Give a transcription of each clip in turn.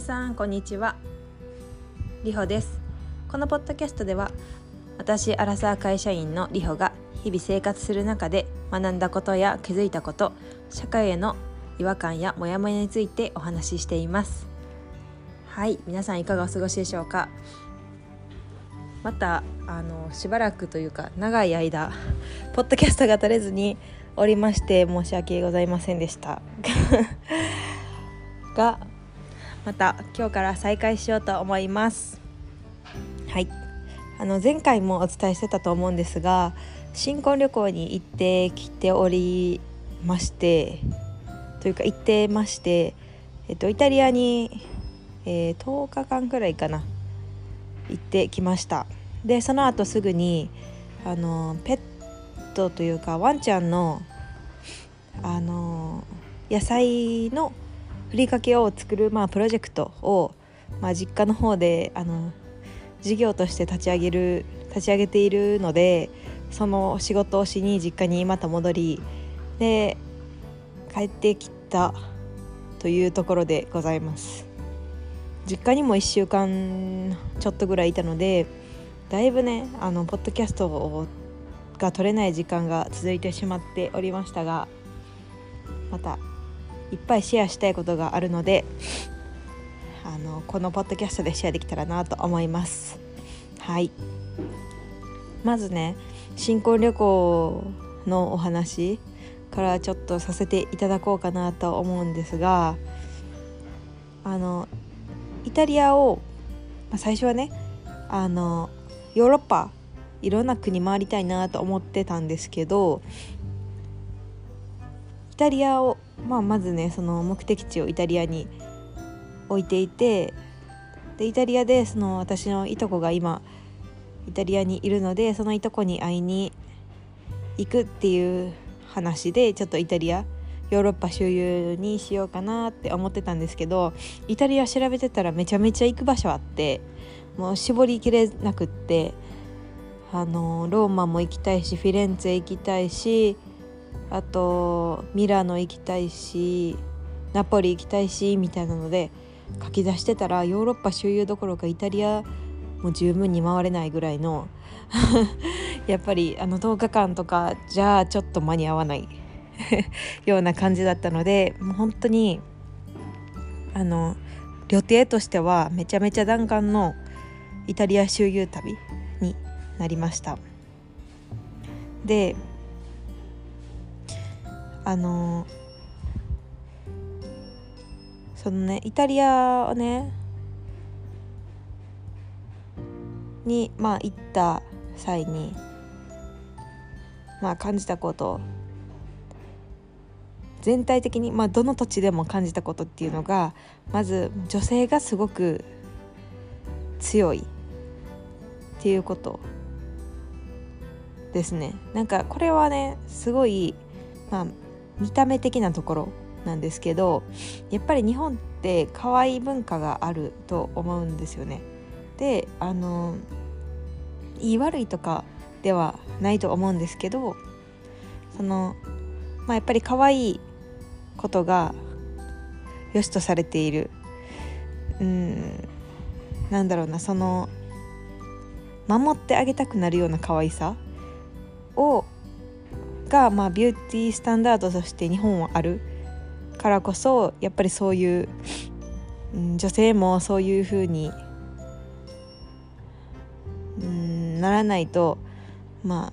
皆さんこんにちは。りほです。このポッドキャストでは私アラサー会社員のりほが日々生活する中で学んだことや気づいたこと社会への違和感やモヤモヤについてお話ししています。はい皆さんいかがお過ごしでしょうか？またあのしばらくというか長い間ポッドキャストが取れずにおりまして申し訳ございませんでした。がまた今日から再開しようと思います。はい。あの前回もお伝えしてたと思うんですが新婚旅行に行ってきておりましてというか行ってましてえっとイタリアに、えー、10日間くらいかな行ってきました。でその後すぐにあのペットというかワンちゃんのあの野菜のふりかけを作る、まあ、プロジェクトを、まあ、実家の方であの事業として立ち上げる立ち上げているのでその仕事をしに実家にまた戻りで帰ってきたというところでございます。実家にも1週間ちょっとぐらいいたのでだいぶねあのポッドキャストが取れない時間が続いてしまっておりましたがまたいっぱいシェアしたいことがあるのであのこのポッドキャストでシェアできたらなと思います。はい。まずね新婚旅行のお話からちょっとさせていただこうかなと思うんですがあのイタリアを、まあ、最初はねあのヨーロッパいろんな国回りたいなと思ってたんですけどイタリアを、まあ、まずねその目的地をイタリアに置いていてでイタリアでその私のいとこが今イタリアにいるのでそのいとこに会いに行くっていう話でちょっとイタリアヨーロッパ周遊にしようかなって思ってたんですけどイタリア調べてたらめちゃめちゃ行く場所あってもう絞りきれなくってあのローマも行きたいしフィレンツェ行きたいしあとミラノ行きたいしナポリ行きたいしみたいなので書き出してたらヨーロッパ周遊どころかイタリアも十分に回れないぐらいの やっぱりあの10日間とかじゃあちょっと間に合わない ような感じだったのでもう本当にあの予定としてはめちゃめちゃ弾丸のイタリア周遊旅になりました。であのそのねイタリアをねにまあ行った際にまあ感じたこと全体的にまあどの土地でも感じたことっていうのがまず女性がすごく強いっていうことですね。なんかこれはねすごいまあ見た目的なところなんですけどやっぱり日本って可愛い文化があると思うんですよね。であの言い悪いとかではないと思うんですけどそのまあやっぱり可愛いことが良しとされているうんなんだろうなその守ってあげたくなるような可愛さをが、まあ、ビューティースタンダードとして日本はあるからこそやっぱりそういう、うん、女性もそういうふうに、うん、ならないとまあ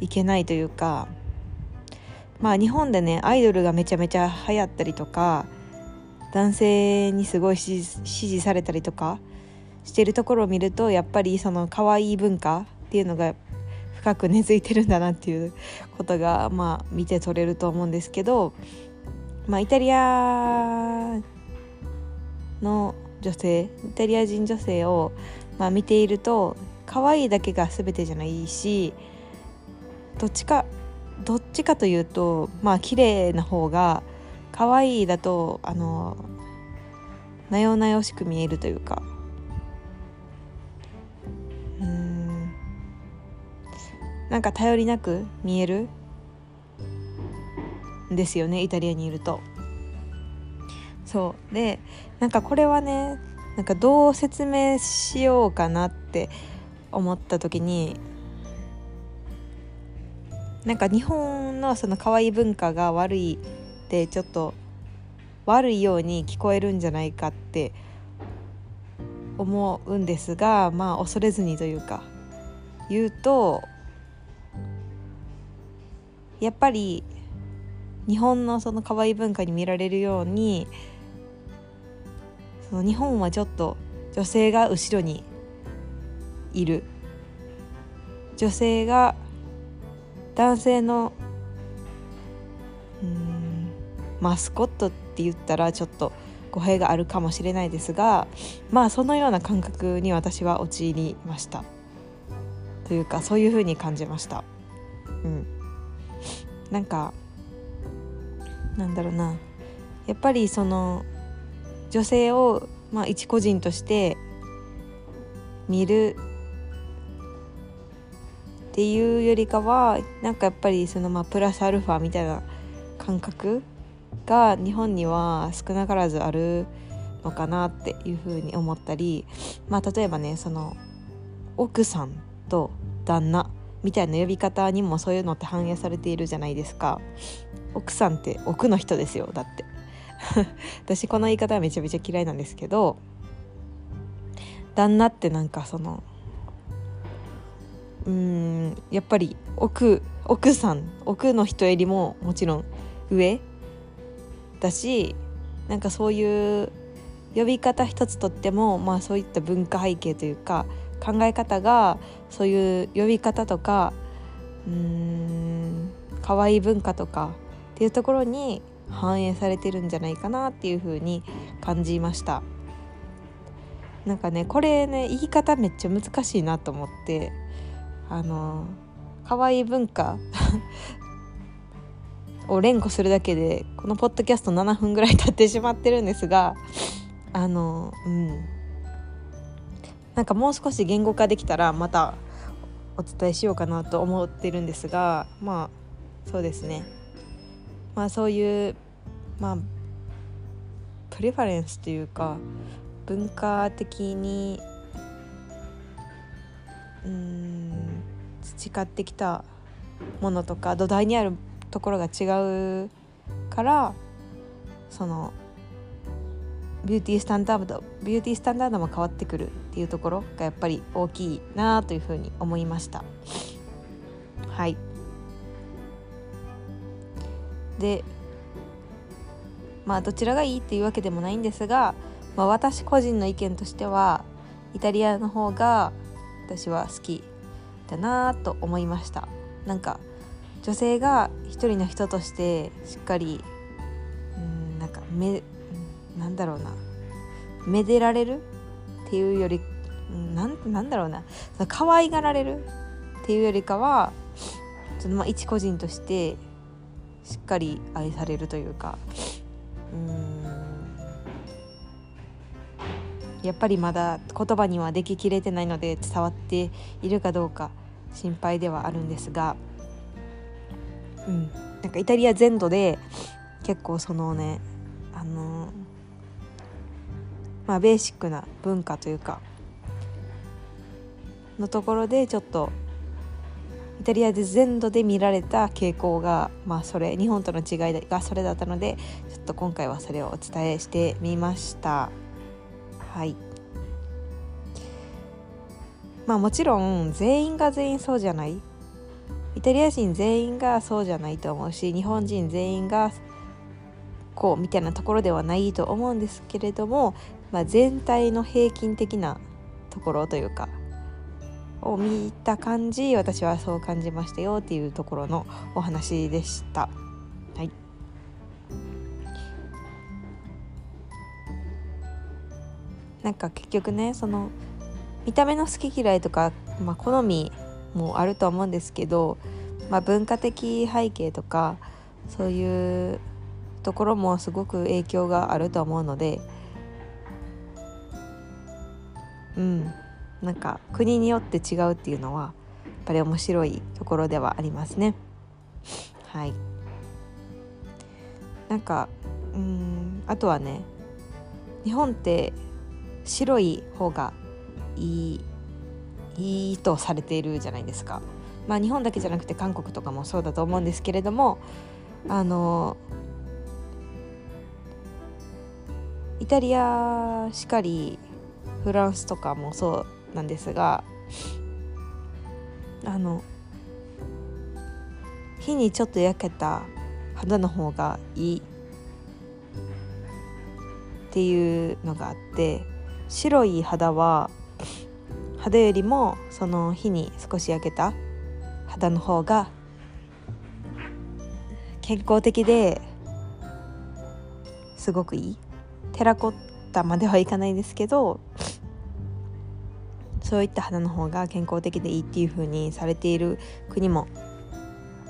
いけないというかまあ日本でねアイドルがめちゃめちゃ流行ったりとか男性にすごい支持されたりとかしてるところを見るとやっぱりその可愛い文化っていうのが深く根付いてるんだなっていうことがまあ見て取れると思うんですけど、まあ、イタリアの女性イタリア人女性をまあ見ていると可愛いだけが全てじゃないしどっちかどっちかというとまあ綺麗な方が可愛いだとあのなよなよしく見えるというかなんか頼りなく見える？んですよねイタリアにいると。そうでなんかこれはねなんかどう説明しようかなって思った時になんか日本のその可愛い文化が悪いってちょっと悪いように聞こえるんじゃないかって思うんですがまあ恐れずにというか言うとやっぱり日本のその可愛い文化に見られるようにその日本はちょっと女性が後ろにいる女性が男性のうんマスコットって言ったらちょっと語弊があるかもしれないですがまあそのような感覚に私は陥りました。というかそういうふうに感じました。うん。なんかなんだろうな。やっぱりその女性を、まあ、一個人として見るっていうよりかはなんかやっぱりそのまあプラスアルファみたいな感覚が日本には少なからずあるのかなっていうふうに思ったりまあ例えばねその奥さんと旦那みたいな呼び方にもそういうのって反映されているじゃないですか。奥さんって奥の人ですよだって。私この言い方はめちゃめちゃ嫌いなんですけど旦那ってなんかそのうんやっぱり奥奥さん奥の人よりももちろん上だしなんかそういう呼び方一つとってもまあそういった文化背景というか考え方がそういう呼び方とかうーん可愛い文化とかっていうところに反映されてるんじゃないかなっていう風に感じました。なんかねこれね言い方めっちゃ難しいなと思ってあの可愛い文化 を連呼するだけでこのポッドキャスト7分ぐらい経ってしまってるんですがあのうんなんかもう少し言語化できたらまたお伝えしようかなと思ってるんですがまあそうですね。まあそういうまあプレファレンスというか文化的にうん培ってきたものとか土台にあるところが違うからそのビューティースタンダードビューティースタンダードも変わってくるっていうところがやっぱり大きいなというふうに思いました。はい。でまあどちらがいいっていうわけでもないんですが、まあ、私個人の意見としてはイタリアの方が私は好きだなと思いました。なんか女性が一人の人としてしっかりうんなんかめなんだろうな。めでられるっていうよりなんなんだろうな。可愛がられるっていうよりかはちょっとまあ一個人としてしっかり愛されるというかうん。やっぱりまだ言葉にはでききれてないので伝わっているかどうか心配ではあるんですが、うん、なんかイタリア全土で結構そのねあのまあベーシックな文化というかのところでちょっとイタリアで全土で見られた傾向が、まあ、それ日本との違いがそれだったのでちょっと今回はそれをお伝えしてみました。はい。まあもちろん全員が全員そうじゃない。イタリア人全員がそうじゃないと思うし日本人全員がこうみたいなところではないと思うんですけれども、まあ、全体の平均的なところというかを見た感じ私はそう感じましたよっていうところのお話でした。はいなんか結局ねその見た目の好き嫌いとか、まあ、好みもあると思うんですけど、まあ、文化的背景とかそういうところもすごく影響があると思うのでうんなんか国によって違うっていうのはやっぱり面白いところではありますね。はいなんかうんあとはね日本って白い方がいいいいとされているじゃないですか。まあ、日本だけじゃなくて韓国とかもそうだと思うんですけれどもあのイタリアしかりフランスとかもそうなんですがあの火にちょっと焼けた肌の方がいいっていうのがあって白い肌は肌よりもその火に少し焼けた肌の方が健康的ですごくいい。テラコッタまではいかないですけどそういった肌の方が健康的でいいっていう風にされている国も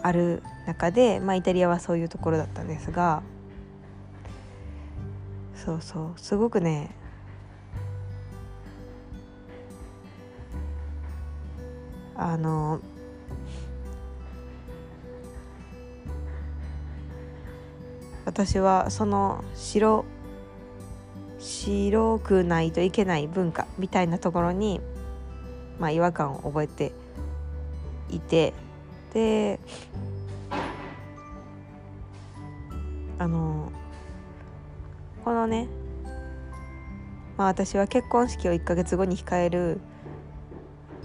ある中で、まあ、イタリアはそういうところだったんですがそうそうすごくねあの私はその白白くないといけない文化みたいなところに、まあ、違和感を覚えていてであのこのね、まあ、私は結婚式を1ヶ月後に控える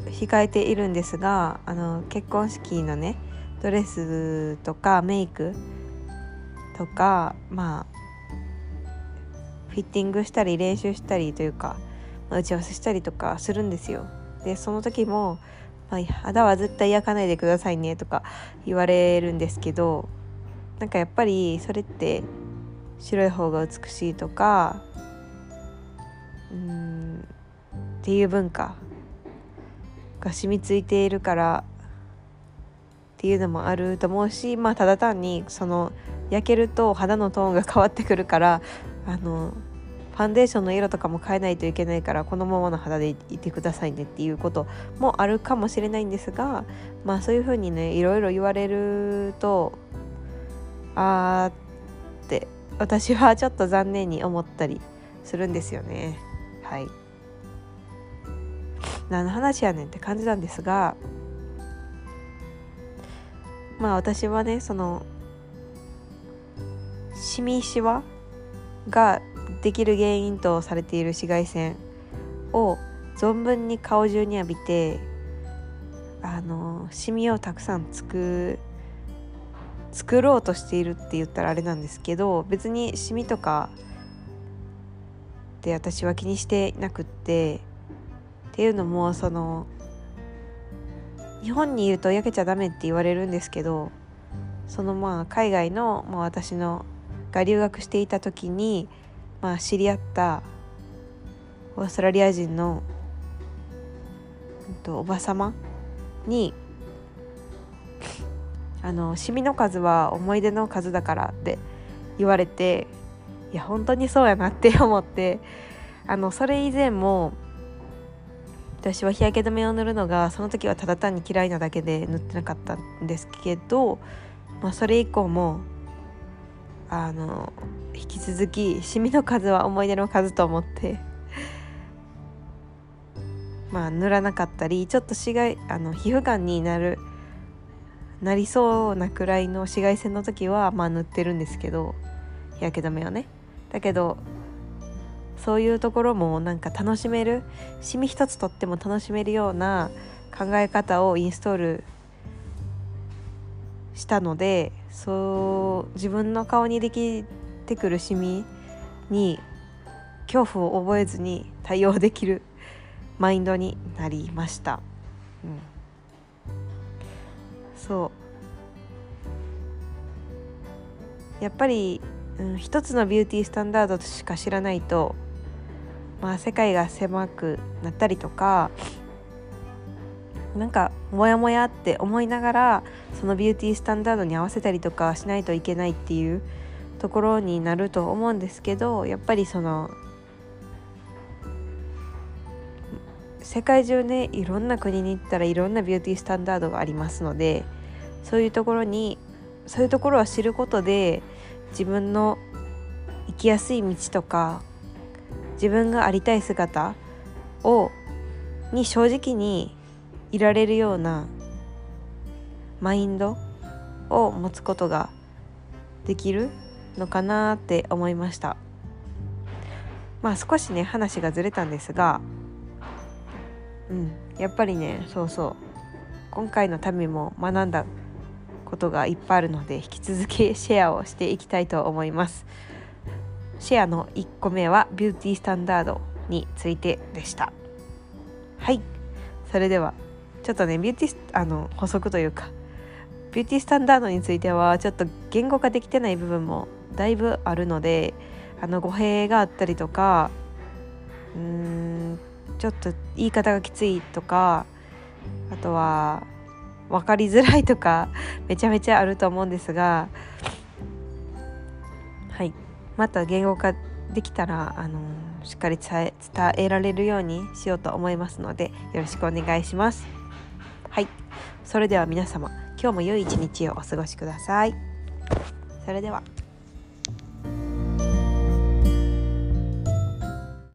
控えているんですがあの結婚式のねドレスとかメイクとかまあフィッティングしたり練習したりというか、打ち合わせしたりとかするんですよ。でその時も、まあ、肌は絶対焼かないでくださいねとか言われるんですけどなんかやっぱりそれって白い方が美しいとかうんっていう文化が染みついているからっていうのもあると思うしまあただ単にその焼けると肌のトーンが変わってくるからあのファンデーションの色とかも変えないといけないからこのままの肌でいてくださいねっていうこともあるかもしれないんですがまあそういうふうにねいろいろ言われるとあーって私はちょっと残念に思ったりするんですよね。はい。何の話やねんって感じなんですがまあ私はねそのシミシワができる原因とされている紫外線を存分に顔中に浴びてあのシミをたくさんつく作ろうとしているって言ったらあれなんですけど別にシミとかって私は気にしてなくってっていうのもその日本にいると焼けちゃダメって言われるんですけどそのまあ海外の、まあ、私のが留学していた時に、まあ、知り合ったオーストラリア人の、えっと、おば様にあのシミの数は思い出の数だからって言われていや本当にそうやなって思ってあのそれ以前も私は日焼け止めを塗るのがその時はただ単に嫌いなだけで塗ってなかったんですけど、まあ、それ以降もあの引き続きシミの数は思い出の数と思って。まあ塗らなかったりちょっと紫外あの皮膚がんになるなりそうなくらいの紫外線の時はまあ塗ってるんですけど。日焼け止めをね。だけどそういうところもなんか楽しめるシミ一つとっても楽しめるような考え方をインストールしたのでそう自分の顔にできてくるシミに恐怖を覚えずに対応できる マインドになりました。うん、そうやっぱり、うん、一つのビューティースタンダードしか知らないと、まあ、世界が狭くなったりとかなんかモヤモヤって思いながらそのビューティースタンダードに合わせたりとかしないといけないっていうところになると思うんですけどやっぱりその世界中ねいろんな国に行ったらいろんなビューティースタンダードがありますのでそういうところにそういうところを知ることで自分の行きやすい道とか自分がありたい姿をに正直にいられるようなマインドを持つことができるのかなって思いました。まあ少しね話がずれたんですがうんやっぱりねそうそう。今回の旅も学んだことがいっぱいあるので引き続きシェアをしていきたいと思います。シェアの1個目はビューティースタンダードについてでした。はい。それではちょっとねビューティーあの補足というかビューティースタンダードについてはちょっと言語化できてない部分もだいぶあるのであの語弊があったりとかうーんちょっと言い方がきついとかあとは分かりづらいとかめちゃめちゃあると思うんですがはい。また言語化できたらあのしっかり伝え伝えられるようにしようと思いますのでよろしくお願いします。はい。それでは皆様今日も良い一日をお過ごしください。それでは。